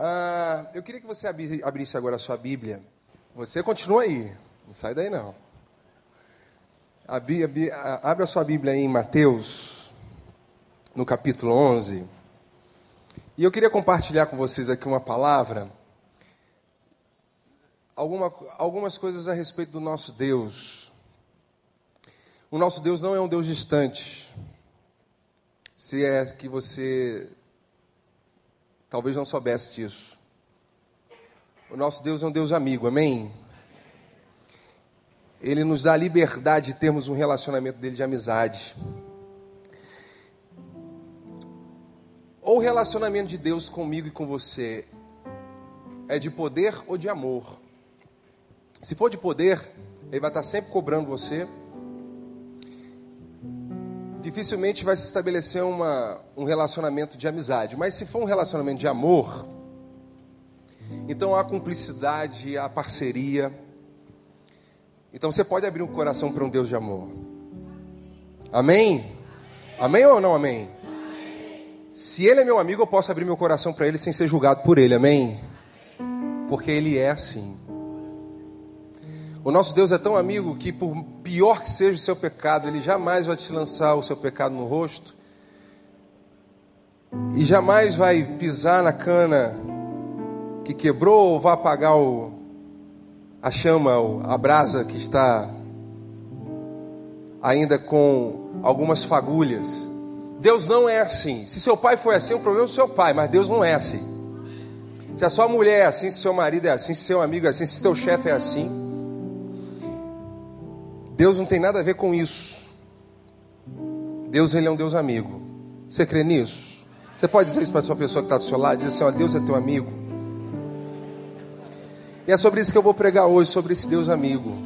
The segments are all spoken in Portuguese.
Ah, eu queria que você abrisse agora a sua Bíblia. Você continua aí, não sai daí não. Abre, abre a sua Bíblia aí em Mateus, no capítulo 11. E eu queria compartilhar com vocês aqui uma palavra, alguma, algumas coisas a respeito do nosso Deus. O nosso Deus não é um Deus distante. Se é que você talvez não soubesse disso. O nosso Deus é um Deus amigo, amém? Ele nos dá a liberdade de termos um relacionamento dele de amizade. Ou o relacionamento de Deus comigo e com você é de poder ou de amor? Se for de poder, ele vai estar sempre cobrando você. Dificilmente vai se estabelecer uma, um relacionamento de amizade. Mas se for um relacionamento de amor, então há cumplicidade, há parceria então você pode abrir um coração para um Deus de amor. Amém? Amém ou não amém? Se ele é meu amigo, eu posso abrir meu coração para ele sem ser julgado por ele. Amém? Porque ele é assim. O nosso Deus é tão amigo que, por pior que seja o seu pecado, ele jamais vai te lançar o seu pecado no rosto. E jamais vai pisar na cana que quebrou ou vai apagar o, a chama, a brasa que está ainda com algumas fagulhas. Deus não é assim. Se seu pai foi assim, o problema é do seu pai, mas Deus não é assim. Se a sua mulher é assim, se seu marido é assim, se seu amigo é assim, se seu chefe é assim, Deus não tem nada a ver com isso. Deus ele é um Deus amigo. Você crê nisso? Você pode dizer isso para a sua pessoa que está do seu lado, dizer assim, ó, Deus é teu amigo. E é sobre isso que eu vou pregar hoje, sobre esse Deus amigo.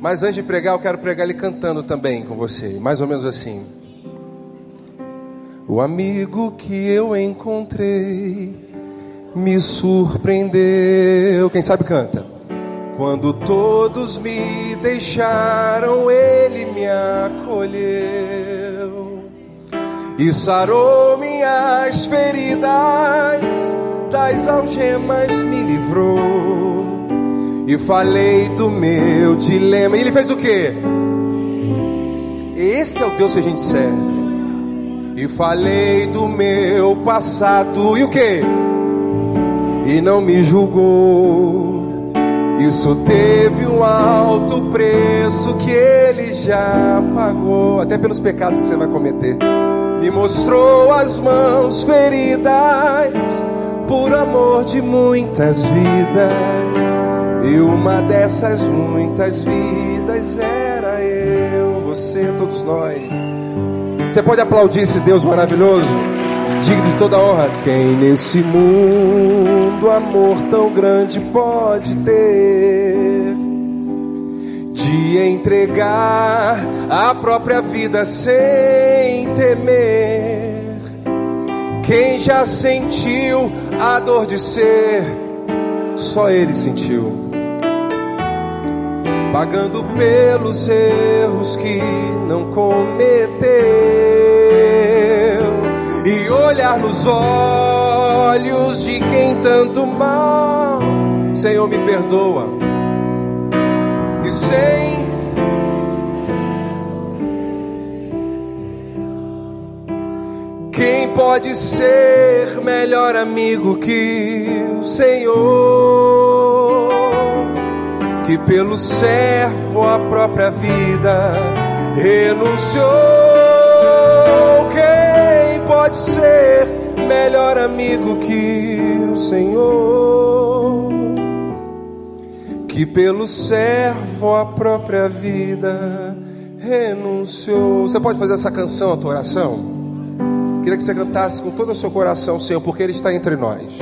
Mas antes de pregar, eu quero pregar ele cantando também com você, mais ou menos assim. O amigo que eu encontrei me surpreendeu. Quem sabe canta. Quando todos me deixaram, ele me acolheu e sarou minhas feridas, das algemas me livrou e falei do meu dilema. E ele fez o quê? Esse é o Deus que a gente serve. E falei do meu passado. E o que? E não me julgou. Isso teve um alto preço que ele já pagou, até pelos pecados que você vai cometer. Me mostrou as mãos feridas por amor de muitas vidas e uma dessas muitas vidas era eu, você, todos nós. Você pode aplaudir esse Deus maravilhoso, digno de toda honra. Quem nesse mundo amor tão grande pode ter? De entregar a própria vida sem temer. Quem já sentiu a dor de ser, só ele sentiu pagando pelos erros que não cometeu, e olhar nos olhos de quem tanto mal, Senhor, me perdoa, e sem Quem pode ser melhor amigo que o Senhor? que pelo servo a própria vida renunciou. Pode ser melhor amigo que o Senhor? Que pelo servo a própria vida renunciou. Você pode fazer essa canção, a tua oração? Queria que você cantasse com todo o seu coração, Senhor, porque Ele está entre nós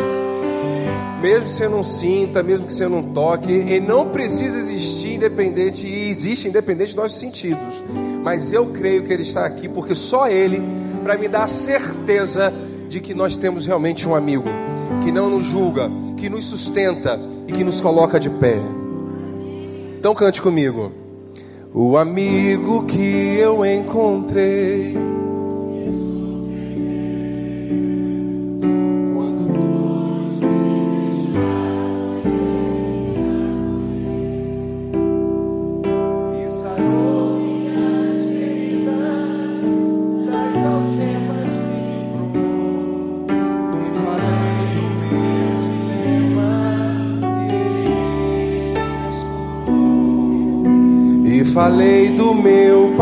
mesmo que você não sinta, mesmo que você não toque, ele não precisa existir independente, e existe independente dos nossos sentidos. Mas eu creio que ele está aqui porque só ele, para me dar a certeza de que nós temos realmente um amigo, que não nos julga, que nos sustenta e que nos coloca de pé. Então cante comigo. O amigo que eu encontrei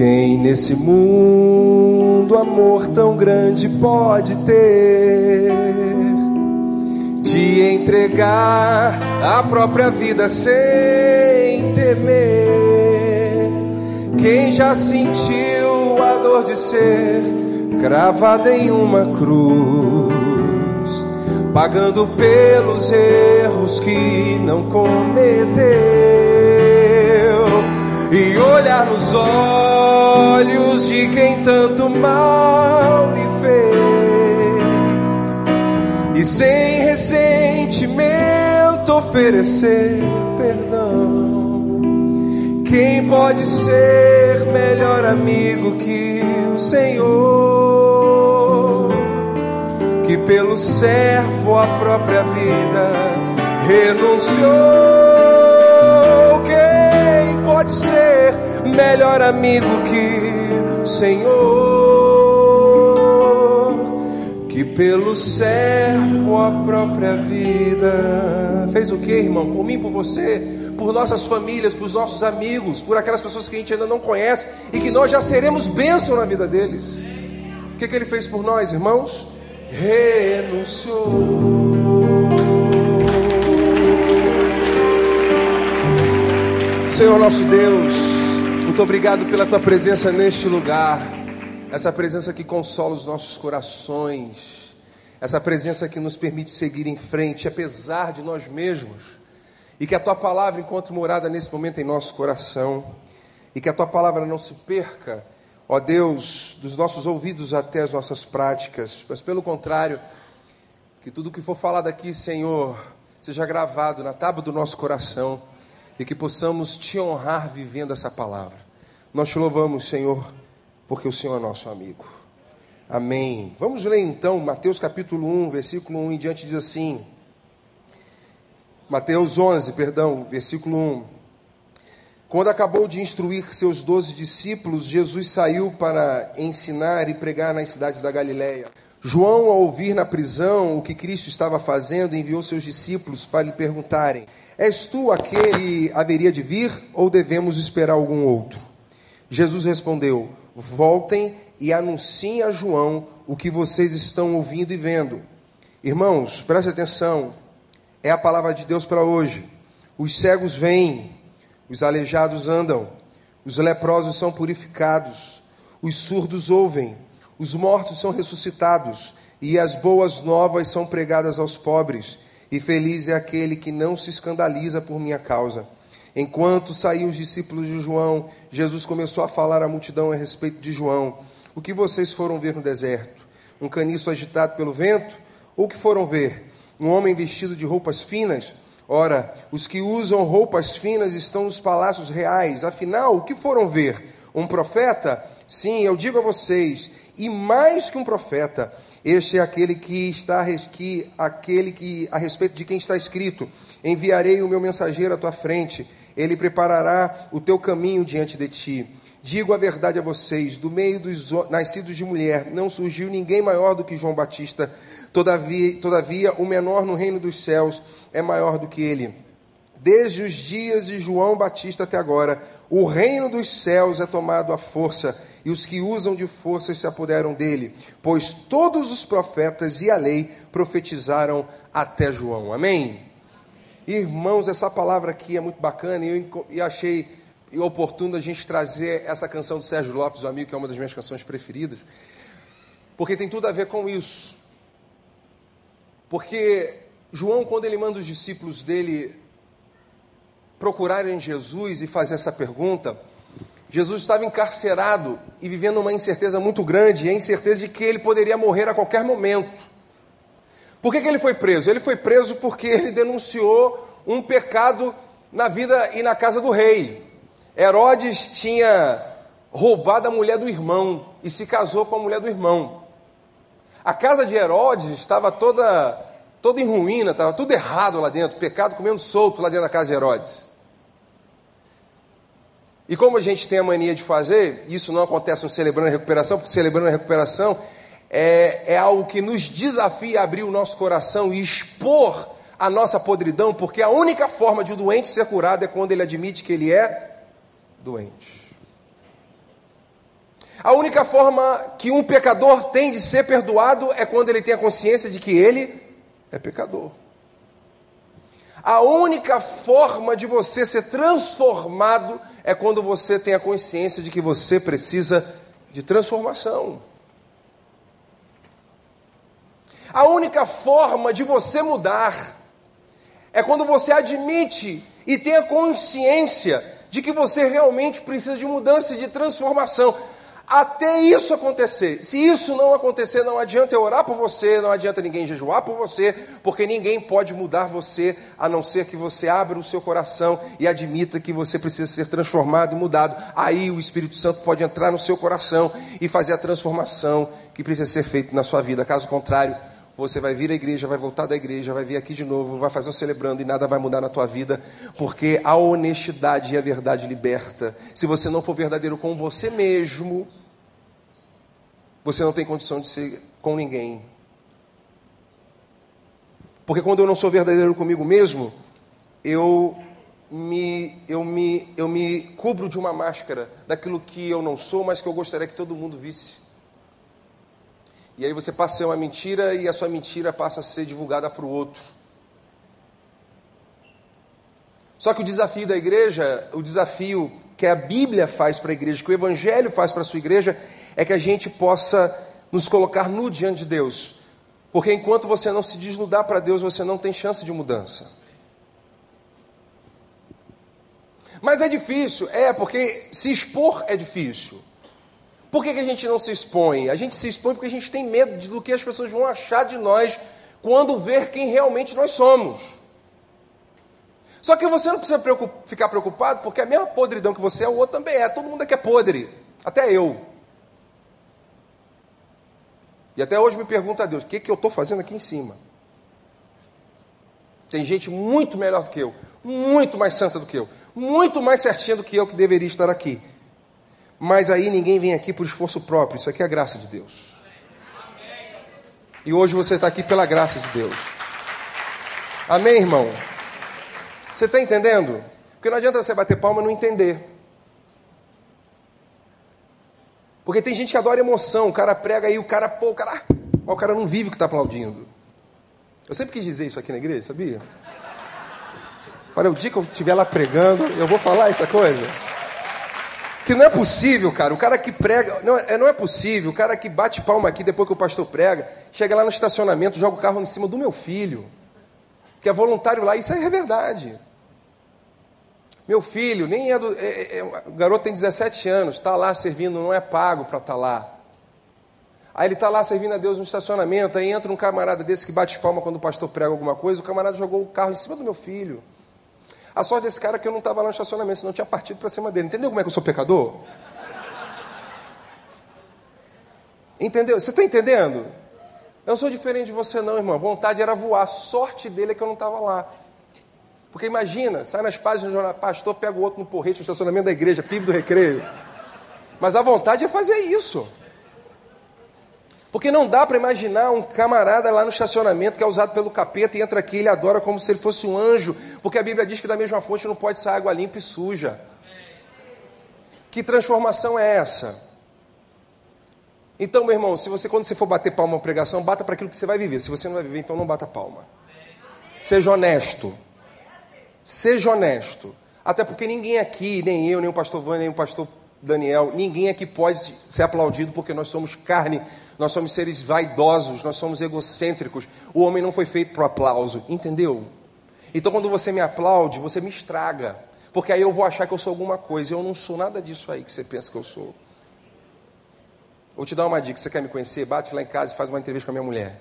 Quem nesse mundo amor tão grande pode ter? De entregar a própria vida sem temer. Quem já sentiu a dor de ser cravada em uma cruz, pagando pelos erros que não cometeu? e olhar nos olhos de quem tanto mal lhe fez, e sem ressentimento oferecer perdão. Quem pode ser melhor amigo que o Senhor, que pelo servo a própria vida renunciou? pode ser melhor amigo Senhor, que pelo servo a própria vida fez o que, irmão? Por mim, por você, por nossas famílias, por nossos amigos, por aquelas pessoas que a gente ainda não conhece e que nós já seremos bênção na vida deles. O que, que ele fez por nós, irmãos? Renunciou. Senhor nosso Deus, muito obrigado pela tua presença neste lugar, essa presença que consola os nossos corações, essa presença que nos permite seguir em frente, apesar de nós mesmos, e que a tua palavra encontre morada nesse momento em nosso coração, e que a tua palavra não se perca, ó Deus, dos nossos ouvidos até as nossas práticas, mas pelo contrário, que tudo que for falado aqui, Senhor, seja gravado na tábua do nosso coração. E que possamos te honrar vivendo essa palavra. Nós te louvamos, Senhor, porque o Senhor é nosso amigo. Amém. Vamos ler então Mateus capítulo 1, versículo 1 em diante diz assim: Mateus 11, perdão, versículo 1. Quando acabou de instruir seus doze discípulos, Jesus saiu para ensinar e pregar nas cidades da Galiléia. João, ao ouvir na prisão o que Cristo estava fazendo, enviou seus discípulos para lhe perguntarem: És tu aquele que haveria de vir ou devemos esperar algum outro? Jesus respondeu: Voltem e anunciem a João o que vocês estão ouvindo e vendo. Irmãos, preste atenção, é a palavra de Deus para hoje. Os cegos vêm, os aleijados andam, os leprosos são purificados, os surdos ouvem, os mortos são ressuscitados e as boas novas são pregadas aos pobres e feliz é aquele que não se escandaliza por minha causa. Enquanto saíam os discípulos de João, Jesus começou a falar à multidão a respeito de João. O que vocês foram ver no deserto? Um caniço agitado pelo vento? Ou o que foram ver? Um homem vestido de roupas finas? Ora, os que usam roupas finas estão nos palácios reais. Afinal, o que foram ver? Um profeta? Sim, eu digo a vocês, e mais que um profeta, este é aquele que está que, aquele que a respeito de quem está escrito: Enviarei o meu mensageiro à tua frente, ele preparará o teu caminho diante de ti. Digo a verdade a vocês: do meio dos nascidos de mulher não surgiu ninguém maior do que João Batista. Todavia, todavia, o menor no reino dos céus é maior do que ele. Desde os dias de João Batista até agora, o reino dos céus é tomado à força e os que usam de força se apoderam dele, pois todos os profetas e a lei profetizaram até João. Amém? Irmãos, essa palavra aqui é muito bacana e eu, eu achei oportuno a gente trazer essa canção do Sérgio Lopes, o amigo, que é uma das minhas canções preferidas, porque tem tudo a ver com isso. Porque João, quando ele manda os discípulos dele procurarem Jesus e fazer essa pergunta, Jesus estava encarcerado e vivendo uma incerteza muito grande, e a incerteza de que ele poderia morrer a qualquer momento. Por que, que ele foi preso? Ele foi preso porque ele denunciou um pecado na vida e na casa do rei. Herodes tinha roubado a mulher do irmão e se casou com a mulher do irmão. A casa de Herodes estava toda, toda em ruína, estava tudo errado lá dentro, pecado comendo solto lá dentro da casa de Herodes. E como a gente tem a mania de fazer, isso não acontece no Celebrando a Recuperação, porque Celebrando a Recuperação é, é algo que nos desafia a abrir o nosso coração e expor a nossa podridão, porque a única forma de o um doente ser curado é quando ele admite que ele é doente. A única forma que um pecador tem de ser perdoado é quando ele tem a consciência de que ele é pecador. A única forma de você ser transformado é quando você tem a consciência de que você precisa de transformação. A única forma de você mudar é quando você admite e tem a consciência de que você realmente precisa de mudança e de transformação até isso acontecer. Se isso não acontecer, não adianta eu orar por você, não adianta ninguém jejuar por você, porque ninguém pode mudar você, a não ser que você abra o seu coração e admita que você precisa ser transformado e mudado. Aí o Espírito Santo pode entrar no seu coração e fazer a transformação que precisa ser feita na sua vida. Caso contrário, você vai vir à igreja, vai voltar da igreja, vai vir aqui de novo, vai fazer o celebrando e nada vai mudar na tua vida, porque a honestidade e a verdade liberta. Se você não for verdadeiro com você mesmo, você não tem condição de ser com ninguém. Porque quando eu não sou verdadeiro comigo mesmo, eu me, eu, me, eu me cubro de uma máscara daquilo que eu não sou, mas que eu gostaria que todo mundo visse. E aí você passa a ser uma mentira e a sua mentira passa a ser divulgada para o outro. Só que o desafio da igreja, o desafio que a Bíblia faz para a igreja, que o Evangelho faz para a sua igreja, é que a gente possa nos colocar nu diante de Deus. Porque enquanto você não se desnudar para Deus, você não tem chance de mudança. Mas é difícil, é, porque se expor é difícil. Por que, que a gente não se expõe? A gente se expõe porque a gente tem medo do que as pessoas vão achar de nós quando ver quem realmente nós somos. Só que você não precisa preocup ficar preocupado, porque a mesma podridão que você é, o outro também é. Todo mundo aqui é podre, até eu. E até hoje me pergunta a Deus: o que, que eu estou fazendo aqui em cima? Tem gente muito melhor do que eu, muito mais santa do que eu, muito mais certinha do que eu que deveria estar aqui. Mas aí ninguém vem aqui por esforço próprio, isso aqui é a graça de Deus. E hoje você está aqui pela graça de Deus. Amém, irmão? Você está entendendo? Porque não adianta você bater palma e não entender. Porque tem gente que adora emoção, o cara prega aí, o cara, pô, o cara, o cara não vive o que está aplaudindo. Eu sempre quis dizer isso aqui na igreja, sabia? Falei, o dia que eu estiver lá pregando, eu vou falar essa coisa. Que não é possível, cara. O cara que prega. Não é, não é possível. O cara que bate palma aqui depois que o pastor prega, chega lá no estacionamento, joga o carro em cima do meu filho. Que é voluntário lá. Isso aí é verdade. Meu filho, nem é do. É, é, é o garoto tem 17 anos, está lá servindo, não é pago para estar tá lá. Aí ele está lá servindo a Deus no estacionamento, aí entra um camarada desse que bate palma quando o pastor prega alguma coisa, o camarada jogou o carro em cima do meu filho. A sorte desse cara é que eu não estava lá no estacionamento, senão tinha partido para cima dele. Entendeu como é que eu sou pecador? Entendeu? Você está entendendo? Eu não sou diferente de você, não, irmão. A vontade era voar. A sorte dele é que eu não estava lá. Porque imagina, sai nas páginas do jornal, pastor pega o outro no porrete no estacionamento da igreja, PIB do recreio. Mas a vontade é fazer isso. Porque não dá para imaginar um camarada lá no estacionamento que é usado pelo capeta e entra aqui e ele adora como se ele fosse um anjo, porque a Bíblia diz que da mesma fonte não pode sair água limpa e suja. Que transformação é essa? Então, meu irmão, se você quando você for bater palma uma pregação, bata para aquilo que você vai viver. Se você não vai viver, então não bata palma. Seja honesto. Seja honesto. Até porque ninguém aqui, nem eu, nem o pastor Vânia, nem o pastor Daniel, ninguém aqui pode ser aplaudido porque nós somos carne nós somos seres vaidosos, nós somos egocêntricos. O homem não foi feito para aplauso, entendeu? Então, quando você me aplaude, você me estraga, porque aí eu vou achar que eu sou alguma coisa, e eu não sou nada disso aí que você pensa que eu sou. Vou te dar uma dica: você quer me conhecer? Bate lá em casa e faz uma entrevista com a minha mulher.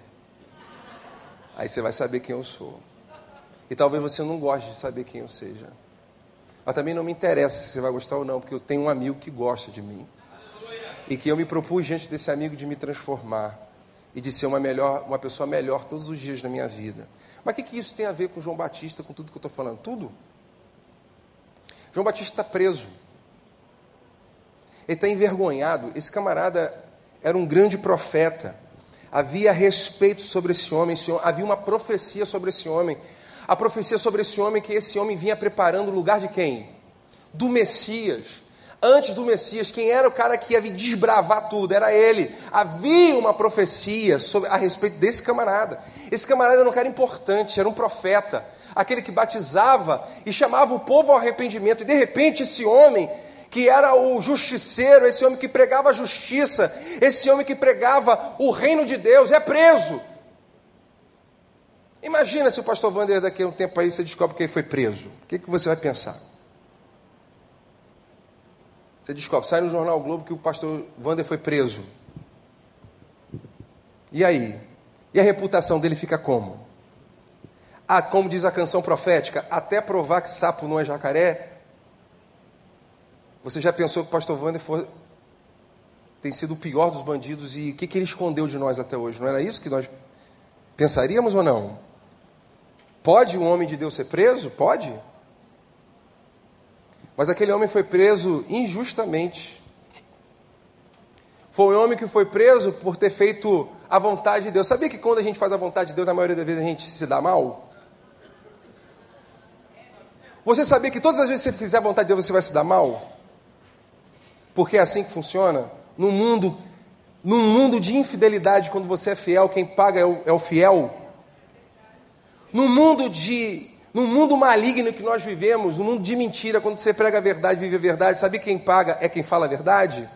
Aí você vai saber quem eu sou. E talvez você não goste de saber quem eu seja. Mas também não me interessa se você vai gostar ou não, porque eu tenho um amigo que gosta de mim. E que eu me propus diante desse amigo de me transformar e de ser uma, melhor, uma pessoa melhor todos os dias da minha vida. Mas o que, que isso tem a ver com João Batista, com tudo que eu estou falando? Tudo. João Batista está preso. Ele está envergonhado. Esse camarada era um grande profeta. Havia respeito sobre esse homem, havia uma profecia sobre esse homem. A profecia sobre esse homem que esse homem vinha preparando o lugar de quem? Do Messias. Antes do Messias, quem era o cara que ia desbravar tudo? Era ele. Havia uma profecia sobre, a respeito desse camarada. Esse camarada era um cara importante, era um profeta, aquele que batizava e chamava o povo ao arrependimento. E de repente, esse homem que era o justiceiro, esse homem que pregava a justiça, esse homem que pregava o reino de Deus, é preso. Imagina se o pastor Wander daqui a um tempo aí você descobre que ele foi preso. O que, que você vai pensar? Você descobre, sai no jornal Globo que o pastor Wander foi preso. E aí? E a reputação dele fica como? Ah, como diz a canção profética, até provar que sapo não é jacaré, você já pensou que o pastor Wander for, tem sido o pior dos bandidos e o que, que ele escondeu de nós até hoje? Não era isso que nós pensaríamos ou não? Pode um homem de Deus ser preso? Pode. Mas aquele homem foi preso injustamente. Foi um homem que foi preso por ter feito a vontade de Deus. Sabia que quando a gente faz a vontade de Deus, na maioria das vezes a gente se dá mal? Você sabia que todas as vezes que você fizer a vontade de Deus, você vai se dar mal? Porque é assim que funciona. No mundo, num mundo de infidelidade, quando você é fiel, quem paga é o, é o fiel. No mundo de no mundo maligno que nós vivemos, no mundo de mentira, quando você prega a verdade, vive a verdade, sabe quem paga é quem fala a verdade?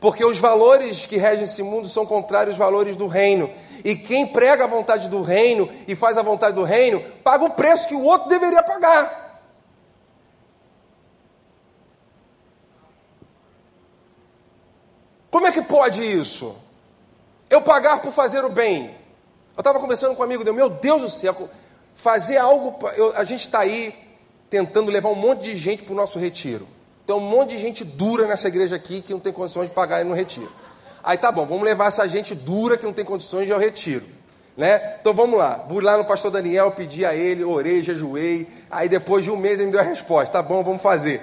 Porque os valores que regem esse mundo são contrários aos valores do reino. E quem prega a vontade do reino e faz a vontade do reino, paga o preço que o outro deveria pagar. Como é que pode isso? Eu pagar por fazer o bem. Eu estava conversando com um amigo meu, meu Deus do céu, fazer algo. Eu, a gente está aí tentando levar um monte de gente para o nosso retiro. Tem um monte de gente dura nessa igreja aqui que não tem condições de pagar no retiro. Aí tá bom, vamos levar essa gente dura que não tem condições de ir ao retiro. Né? Então vamos lá, vou lá no pastor Daniel, pedi a ele, orei, jejuei. Aí depois de um mês ele me deu a resposta: tá bom, vamos fazer.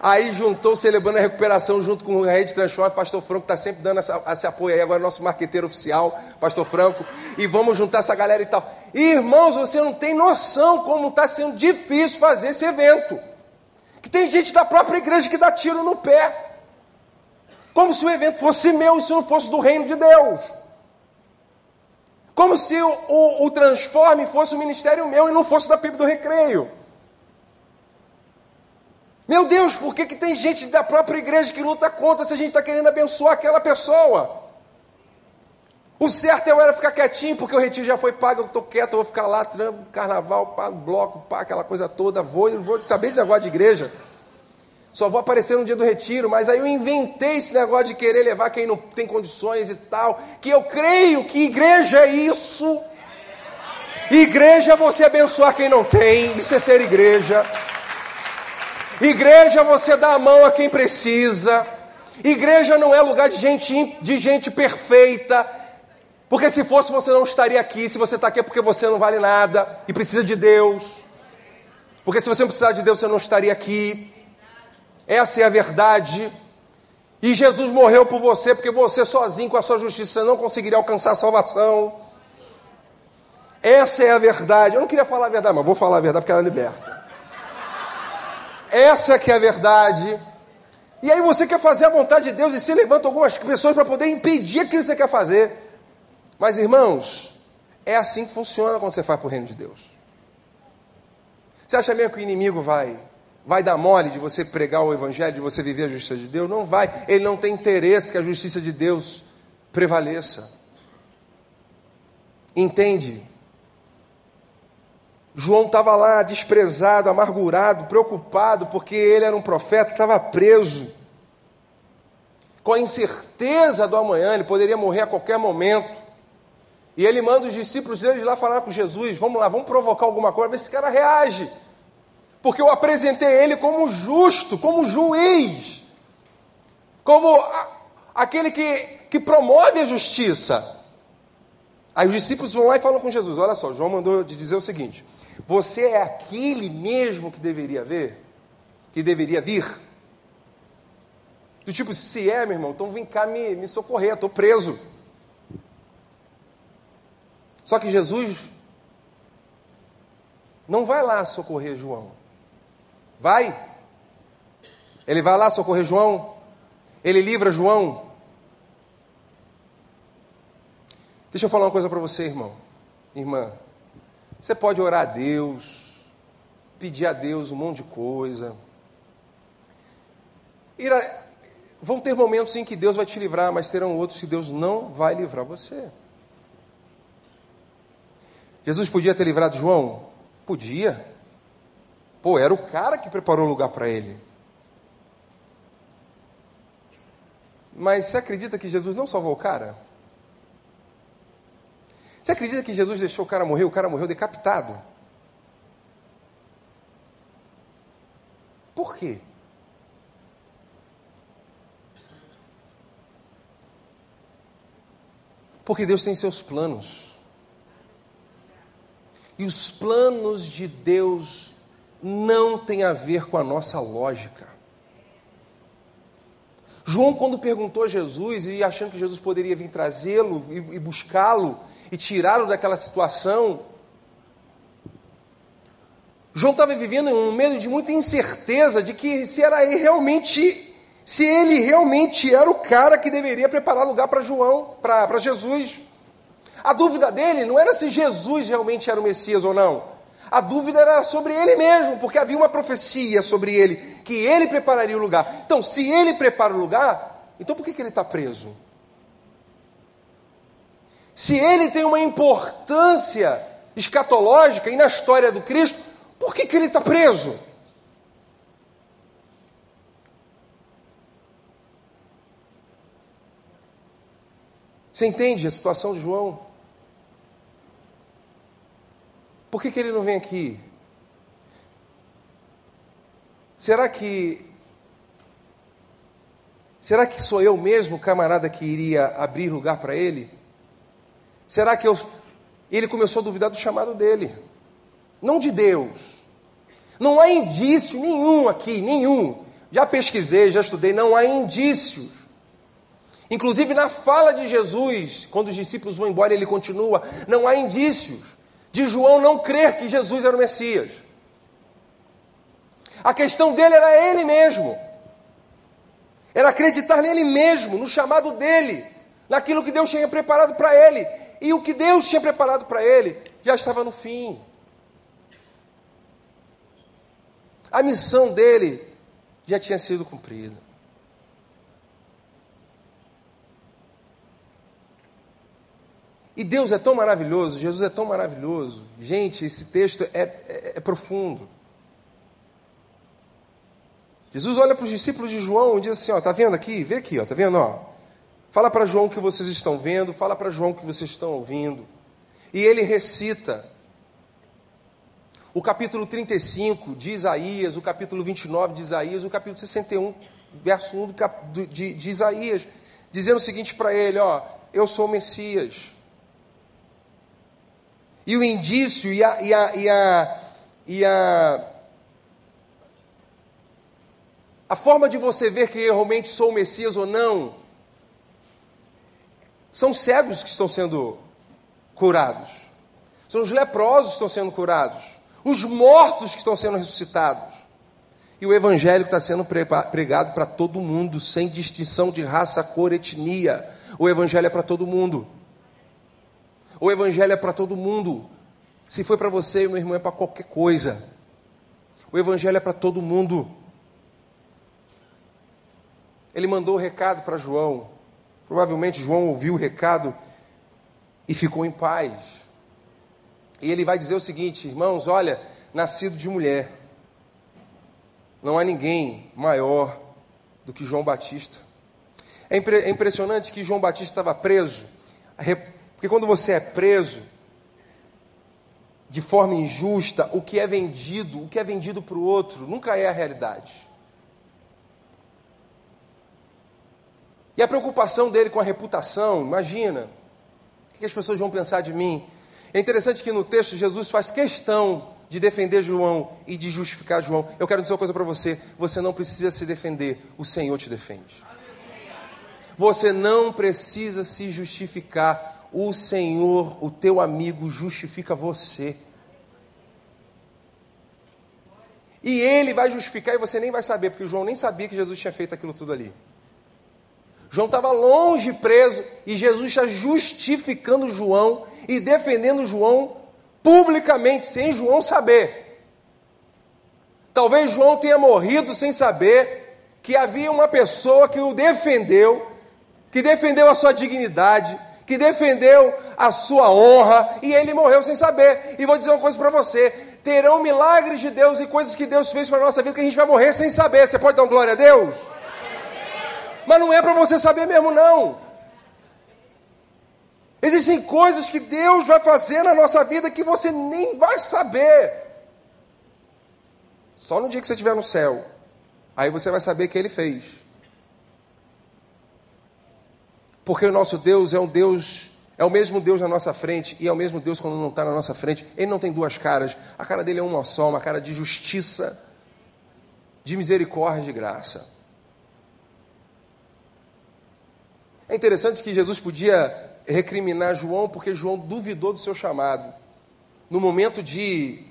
Aí juntou celebrando a recuperação junto com o Rede Transforma, pastor Franco está sempre dando essa, esse apoio aí, agora é nosso marqueteiro oficial, pastor Franco, e vamos juntar essa galera e tal. E, irmãos, você não tem noção como está sendo difícil fazer esse evento. Que tem gente da própria igreja que dá tiro no pé. Como se o evento fosse meu e se não fosse do reino de Deus. Como se o, o, o Transforme fosse o ministério meu e não fosse da PIB do Recreio. Meu Deus, por que, que tem gente da própria igreja que luta contra se a gente está querendo abençoar aquela pessoa? O certo é eu era ficar quietinho, porque o retiro já foi pago, eu estou quieto, eu vou ficar lá, trampo, carnaval, pá, bloco, pá, aquela coisa toda, vou, não vou saber de negócio de igreja. Só vou aparecer no dia do retiro, mas aí eu inventei esse negócio de querer levar quem não tem condições e tal, que eu creio que igreja é isso. Igreja é você abençoar quem não tem, isso é ser igreja. Igreja, você dá a mão a quem precisa. Igreja não é lugar de gente, de gente perfeita. Porque se fosse, você não estaria aqui. Se você está aqui é porque você não vale nada e precisa de Deus. Porque se você não precisar de Deus, você não estaria aqui. Essa é a verdade. E Jesus morreu por você, porque você sozinho, com a sua justiça, não conseguiria alcançar a salvação. Essa é a verdade. Eu não queria falar a verdade, mas vou falar a verdade porque ela liberta. Essa que é a verdade. E aí você quer fazer a vontade de Deus e se levanta algumas pessoas para poder impedir aquilo que você quer fazer. Mas irmãos, é assim que funciona quando você faz para o reino de Deus. Você acha mesmo que o inimigo vai vai dar mole de você pregar o evangelho, de você viver a justiça de Deus? Não vai. Ele não tem interesse que a justiça de Deus prevaleça. Entende? João estava lá desprezado, amargurado, preocupado, porque ele era um profeta, estava preso. Com a incerteza do amanhã, ele poderia morrer a qualquer momento. E ele manda os discípulos dele lá falar com Jesus: vamos lá, vamos provocar alguma coisa, ver se esse cara reage. porque eu apresentei ele como justo, como juiz, como a, aquele que, que promove a justiça. Aí os discípulos vão lá e falam com Jesus: Olha só, João mandou dizer o seguinte: Você é aquele mesmo que deveria ver, que deveria vir? Do tipo, se é, meu irmão, então vem cá me, me socorrer, estou preso. Só que Jesus não vai lá socorrer João. Vai. Ele vai lá socorrer João. Ele livra João. Deixa eu falar uma coisa para você, irmão, irmã. Você pode orar a Deus, pedir a Deus um monte de coisa. A... Vão ter momentos em que Deus vai te livrar, mas terão outros que Deus não vai livrar você. Jesus podia ter livrado João? Podia. Pô, era o cara que preparou o lugar para ele. Mas você acredita que Jesus não salvou o cara? Você acredita que Jesus deixou o cara morrer? O cara morreu decapitado. Por quê? Porque Deus tem seus planos. E os planos de Deus não têm a ver com a nossa lógica. João, quando perguntou a Jesus, e achando que Jesus poderia vir trazê-lo e buscá-lo, e tirá-lo daquela situação. João estava vivendo um medo de muita incerteza de que se era ele realmente, se ele realmente era o cara que deveria preparar lugar para João, para Jesus. A dúvida dele não era se Jesus realmente era o Messias ou não. A dúvida era sobre ele mesmo, porque havia uma profecia sobre ele, que ele prepararia o lugar. Então, se ele prepara o lugar, então por que, que ele está preso? Se ele tem uma importância escatológica e na história do Cristo, por que, que ele está preso? Você entende a situação de João? Por que, que ele não vem aqui? Será que. Será que sou eu mesmo, camarada, que iria abrir lugar para ele? Será que eu... ele começou a duvidar do chamado dele? Não de Deus. Não há indício nenhum aqui, nenhum. Já pesquisei, já estudei, não há indícios. Inclusive na fala de Jesus, quando os discípulos vão embora, ele continua: não há indícios de João não crer que Jesus era o Messias. A questão dele era ele mesmo, era acreditar nele mesmo, no chamado dele, naquilo que Deus tinha preparado para ele. E o que Deus tinha preparado para ele já estava no fim. A missão dele já tinha sido cumprida. E Deus é tão maravilhoso, Jesus é tão maravilhoso. Gente, esse texto é, é, é profundo. Jesus olha para os discípulos de João e diz assim: ó, tá vendo aqui? Vê aqui, ó, tá vendo? Ó, Fala para João o que vocês estão vendo, fala para João o que vocês estão ouvindo. E ele recita o capítulo 35 de Isaías, o capítulo 29 de Isaías, o capítulo 61, verso 1 de, de, de Isaías, dizendo o seguinte para ele: Ó, eu sou o Messias. E o indício e a, e a, e a, e a, a forma de você ver que eu realmente sou o Messias ou não são cegos que estão sendo curados. São os leprosos que estão sendo curados. Os mortos que estão sendo ressuscitados. E o evangelho está sendo pregado para todo mundo, sem distinção de raça, cor, etnia. O evangelho é para todo mundo. O evangelho é para todo mundo. Se foi para você, meu irmão, é para qualquer coisa. O evangelho é para todo mundo. Ele mandou o recado para João. Provavelmente João ouviu o recado e ficou em paz. E ele vai dizer o seguinte, irmãos: olha, nascido de mulher, não há ninguém maior do que João Batista. É, impre é impressionante que João Batista estava preso, porque quando você é preso, de forma injusta o que é vendido, o que é vendido para o outro, nunca é a realidade. E a preocupação dele com a reputação, imagina, o que as pessoas vão pensar de mim? É interessante que no texto Jesus faz questão de defender João e de justificar João. Eu quero dizer uma coisa para você: você não precisa se defender, o Senhor te defende. Você não precisa se justificar, o Senhor, o teu amigo, justifica você. E ele vai justificar e você nem vai saber, porque João nem sabia que Jesus tinha feito aquilo tudo ali. João estava longe preso e Jesus está justificando João e defendendo João publicamente, sem João saber. Talvez João tenha morrido sem saber que havia uma pessoa que o defendeu, que defendeu a sua dignidade, que defendeu a sua honra, e ele morreu sem saber. E vou dizer uma coisa para você: terão milagres de Deus e coisas que Deus fez para a nossa vida que a gente vai morrer sem saber. Você pode dar glória a Deus? Mas não é para você saber mesmo, não. Existem coisas que Deus vai fazer na nossa vida que você nem vai saber. Só no dia que você estiver no céu. Aí você vai saber que Ele fez. Porque o nosso Deus é um Deus, é o mesmo Deus na nossa frente e é o mesmo Deus quando não está na nossa frente. Ele não tem duas caras. A cara dele é uma só, uma cara de justiça, de misericórdia e de graça. É interessante que Jesus podia recriminar João porque João duvidou do seu chamado no momento de,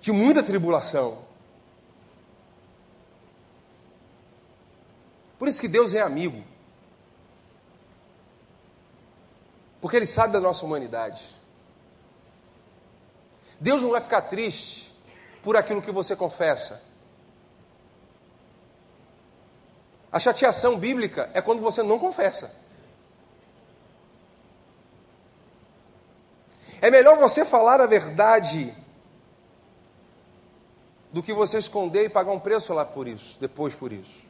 de muita tribulação. Por isso que Deus é amigo. Porque Ele sabe da nossa humanidade. Deus não vai ficar triste por aquilo que você confessa. A chateação bíblica é quando você não confessa. É melhor você falar a verdade do que você esconder e pagar um preço lá por isso, depois por isso.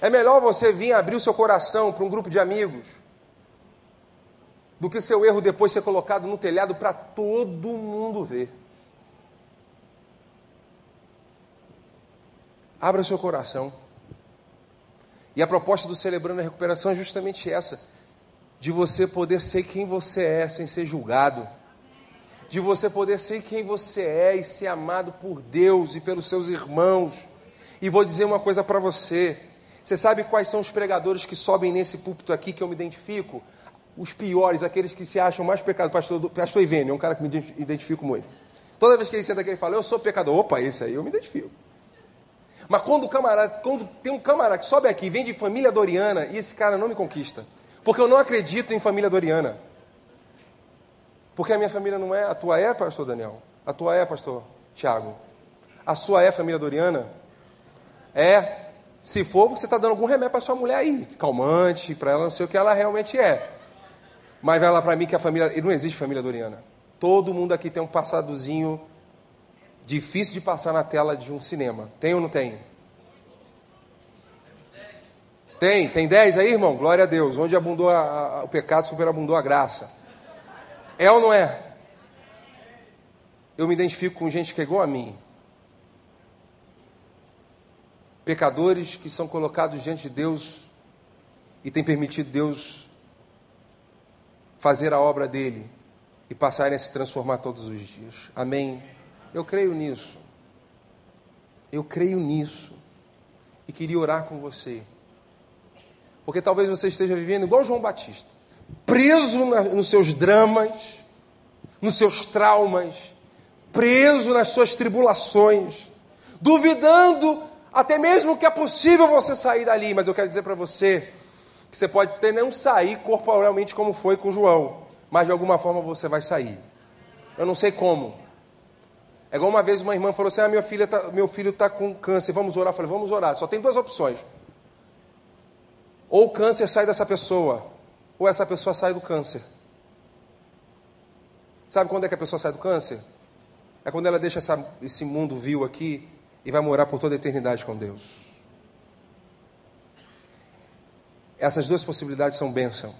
É melhor você vir abrir o seu coração para um grupo de amigos do que seu erro depois ser colocado no telhado para todo mundo ver. Abra seu coração. E a proposta do Celebrando a Recuperação é justamente essa: de você poder ser quem você é sem ser julgado, de você poder ser quem você é e ser amado por Deus e pelos seus irmãos. E vou dizer uma coisa para você: você sabe quais são os pregadores que sobem nesse púlpito aqui que eu me identifico? Os piores, aqueles que se acham mais pecadores. Pastor, pastor Ivênio é um cara que me identifico muito. Toda vez que ele senta aqui, ele fala: Eu sou pecador. Opa, esse aí eu me identifico. Mas quando o camarada, quando tem um camarada que sobe aqui, vem de família doriana, e esse cara não me conquista. Porque eu não acredito em família doriana. Porque a minha família não é. A tua é, pastor Daniel? A tua é, pastor Tiago? A sua é família doriana? É. Se for, você está dando algum remédio para sua mulher aí. Calmante, para ela não sei o que ela realmente é. Mas vai lá para mim que a família. Não existe família doriana. Todo mundo aqui tem um passadozinho difícil de passar na tela de um cinema. Tem ou não tem? Tem, tem 10 aí, irmão? Glória a Deus. Onde abundou a, a, o pecado, superabundou a graça. É ou não é? Eu me identifico com gente que é igual a mim. Pecadores que são colocados diante de Deus e têm permitido Deus fazer a obra dele e passarem a se transformar todos os dias. Amém. Eu creio nisso. Eu creio nisso. E queria orar com você. Porque talvez você esteja vivendo igual João Batista, preso na, nos seus dramas, nos seus traumas, preso nas suas tribulações, duvidando até mesmo que é possível você sair dali. Mas eu quero dizer para você que você pode até não sair corporalmente como foi com João, mas de alguma forma você vai sair. Eu não sei como. É igual uma vez uma irmã falou assim: ah, minha filha tá, meu filho está com câncer, vamos orar. Eu falei: vamos orar. Só tem duas opções. Ou o câncer sai dessa pessoa, ou essa pessoa sai do câncer. Sabe quando é que a pessoa sai do câncer? É quando ela deixa essa, esse mundo vil aqui e vai morar por toda a eternidade com Deus. Essas duas possibilidades são bênção.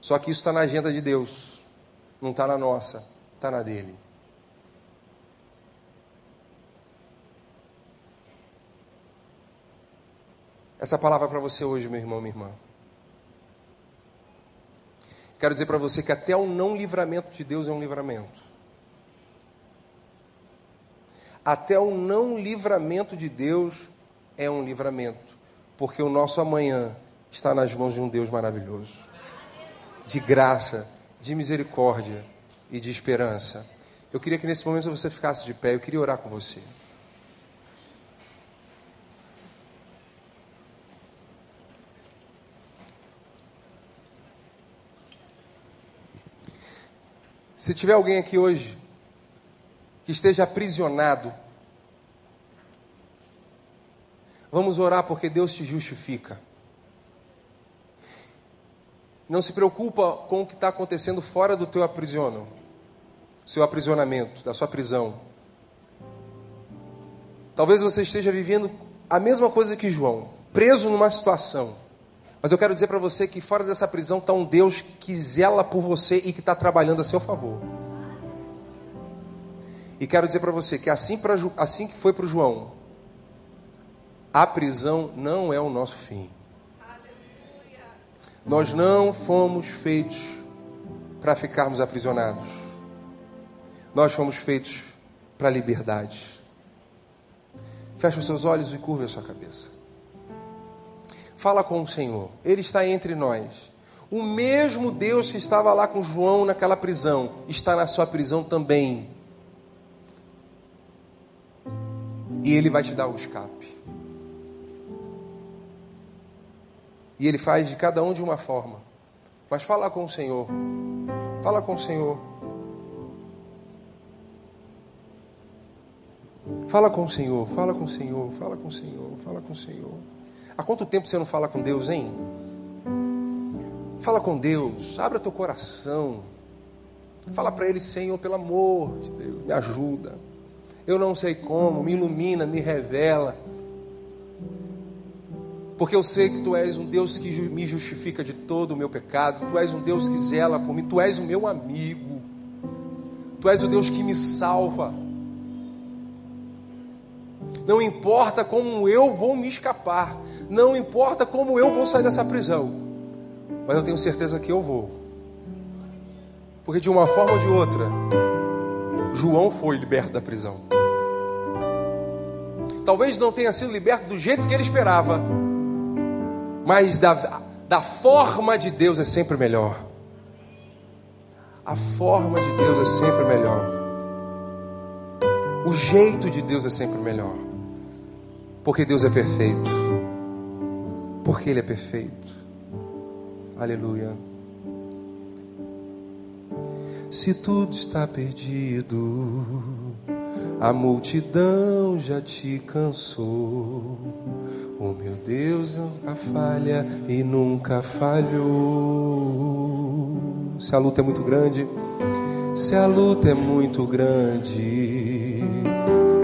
Só que isso está na agenda de Deus, não está na nossa está na dele. Essa palavra é para você hoje, meu irmão, minha irmã. Quero dizer para você que até o não livramento de Deus é um livramento. Até o não livramento de Deus é um livramento, porque o nosso amanhã está nas mãos de um Deus maravilhoso, de graça, de misericórdia e de esperança. Eu queria que nesse momento você ficasse de pé, eu queria orar com você. Se tiver alguém aqui hoje que esteja aprisionado, vamos orar porque Deus te justifica. Não se preocupa com o que está acontecendo fora do teu aprisiono, seu aprisionamento, da sua prisão. Talvez você esteja vivendo a mesma coisa que João, preso numa situação. Mas eu quero dizer para você que fora dessa prisão está um Deus que zela por você e que está trabalhando a seu favor. E quero dizer para você que assim, pra, assim que foi para o João, a prisão não é o nosso fim. Nós não fomos feitos para ficarmos aprisionados. Nós fomos feitos para a liberdade. Feche os seus olhos e curva a sua cabeça. Fala com o Senhor, Ele está entre nós. O mesmo Deus que estava lá com João naquela prisão, está na sua prisão também. E Ele vai te dar o escape. E Ele faz de cada um de uma forma. Mas fala com o Senhor. Fala com o Senhor. Fala com o Senhor, fala com o Senhor, fala com o Senhor, fala com o Senhor. Há quanto tempo você não fala com Deus, hein? Fala com Deus, abra teu coração. Fala para Ele, Senhor, pelo amor de Deus, me ajuda. Eu não sei como, me ilumina, me revela. Porque eu sei que Tu és um Deus que me justifica de todo o meu pecado. Tu és um Deus que zela por mim. Tu és o meu amigo. Tu és o Deus que me salva. Não importa como eu vou me escapar, não importa como eu vou sair dessa prisão, mas eu tenho certeza que eu vou. Porque de uma forma ou de outra, João foi liberto da prisão. Talvez não tenha sido liberto do jeito que ele esperava, mas da, da forma de Deus é sempre melhor. A forma de Deus é sempre melhor. O jeito de Deus é sempre melhor. Porque Deus é perfeito. Porque Ele é perfeito. Aleluia. Se tudo está perdido, a multidão já te cansou. O meu Deus nunca falha e nunca falhou. Se a luta é muito grande, se a luta é muito grande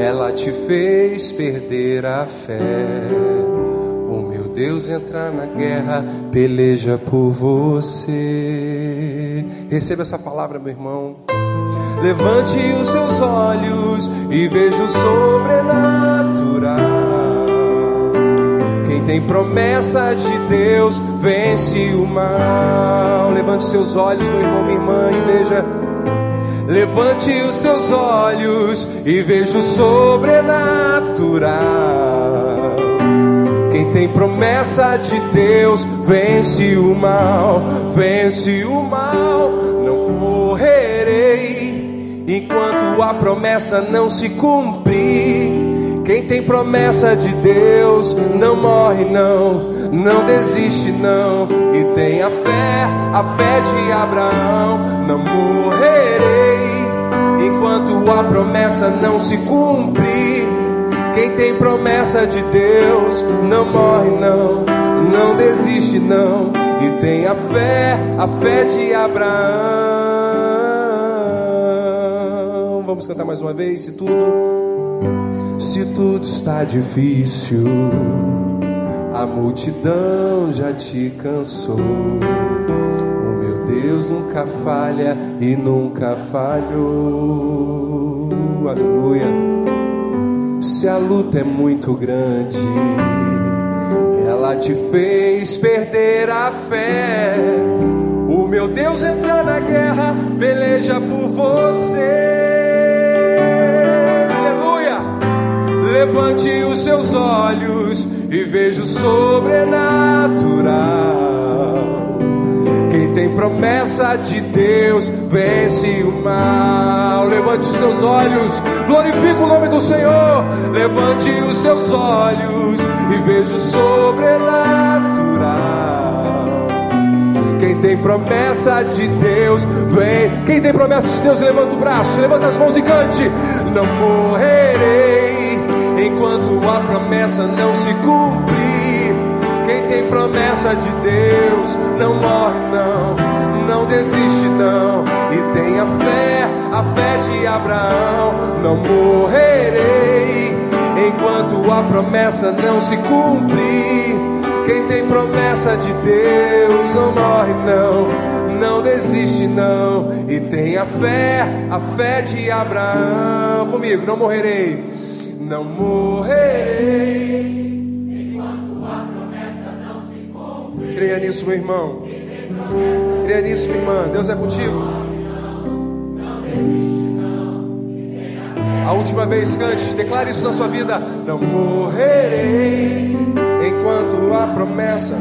ela te fez perder a fé. O meu Deus entra na guerra, peleja por você. Receba essa palavra, meu irmão. Levante os seus olhos e veja o sobrenatural. Quem tem promessa de Deus vence o mal. Levante os seus olhos, meu irmão, minha irmã, e veja Levante os teus olhos e veja o sobrenatural. Quem tem promessa de Deus vence o mal, vence o mal. Não morrerei enquanto a promessa não se cumprir. Quem tem promessa de Deus não morre, não, não desiste, não. E tem a fé, a fé de Abraão. Não morrerei enquanto a promessa não se cumprir. Quem tem promessa de Deus não morre, não, não desiste, não. E tem a fé, a fé de Abraão. Vamos cantar mais uma vez, se tudo, se tudo está difícil, a multidão já te cansou Deus nunca falha e nunca falhou. Aleluia. Se a luta é muito grande, ela te fez perder a fé. O meu Deus entra na guerra, peleja por você. Aleluia. Levante os seus olhos e veja o sobrenatural. Quem tem promessa de Deus vence o mal. Levante os seus olhos, glorifique o nome do Senhor. Levante os seus olhos e veja o sobrenatural. Quem tem promessa de Deus vem. Quem tem promessa de Deus, levanta o braço, levanta as mãos e cante. Não morrerei enquanto a promessa não se cumprir. Quem tem promessa de Deus não morre, não, não desiste, não. E tenha fé, a fé de Abraão. Não morrerei enquanto a promessa não se cumprir. Quem tem promessa de Deus não morre, não, não desiste, não. E tenha fé, a fé de Abraão. Comigo, não morrerei, não morrerei Creia nisso, meu irmão. Creia nisso, minha irmã. Deus é contigo. A última vez, cante, declare isso na sua vida. Não morrerei enquanto a promessa